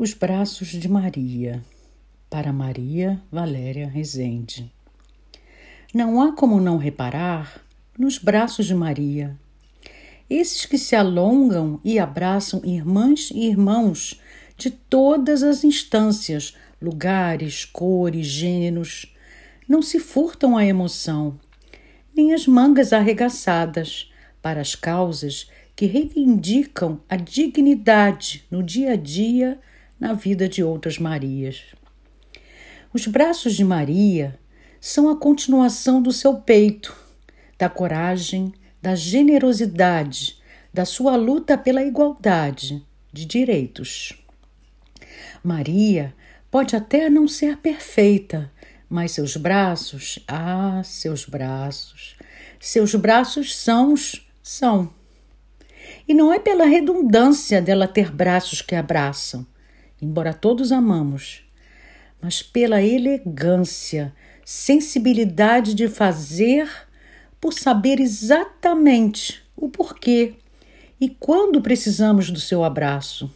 Os braços de Maria, para Maria Valéria Rezende. Não há como não reparar nos braços de Maria, esses que se alongam e abraçam irmãs e irmãos de todas as instâncias, lugares, cores, gêneros, não se furtam a emoção, nem as mangas arregaçadas para as causas que reivindicam a dignidade no dia a dia na vida de outras Marias. Os braços de Maria são a continuação do seu peito, da coragem, da generosidade, da sua luta pela igualdade de direitos. Maria pode até não ser perfeita, mas seus braços, ah, seus braços, seus braços são, são. E não é pela redundância dela ter braços que abraçam, embora todos amamos, mas pela elegância, sensibilidade de fazer por saber exatamente o porquê e quando precisamos do seu abraço.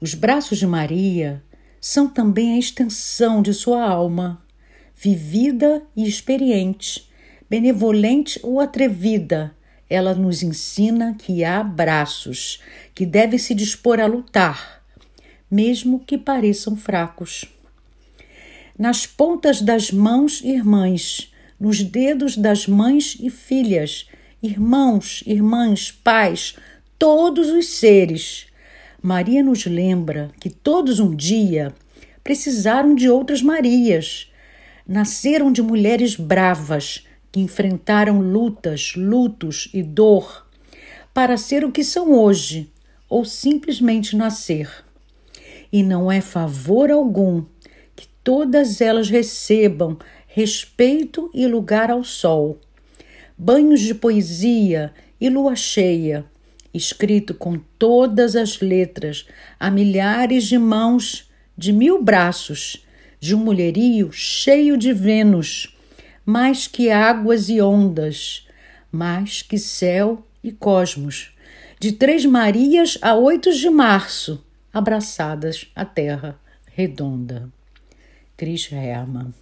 Os braços de Maria são também a extensão de sua alma, vivida e experiente, benevolente ou atrevida. Ela nos ensina que há braços que devem se dispor a lutar mesmo que pareçam fracos. Nas pontas das mãos irmãs, nos dedos das mães e filhas, irmãos, irmãs, pais, todos os seres. Maria nos lembra que todos um dia precisaram de outras Marias. Nasceram de mulheres bravas que enfrentaram lutas, lutos e dor para ser o que são hoje, ou simplesmente nascer e não é favor algum que todas elas recebam respeito e lugar ao sol. Banhos de poesia e lua cheia, escrito com todas as letras a milhares de mãos, de mil braços, de um mulherio cheio de Vênus, mais que águas e ondas, mais que céu e cosmos, de três Marias a oito de março, abraçadas à terra redonda. Chris Herman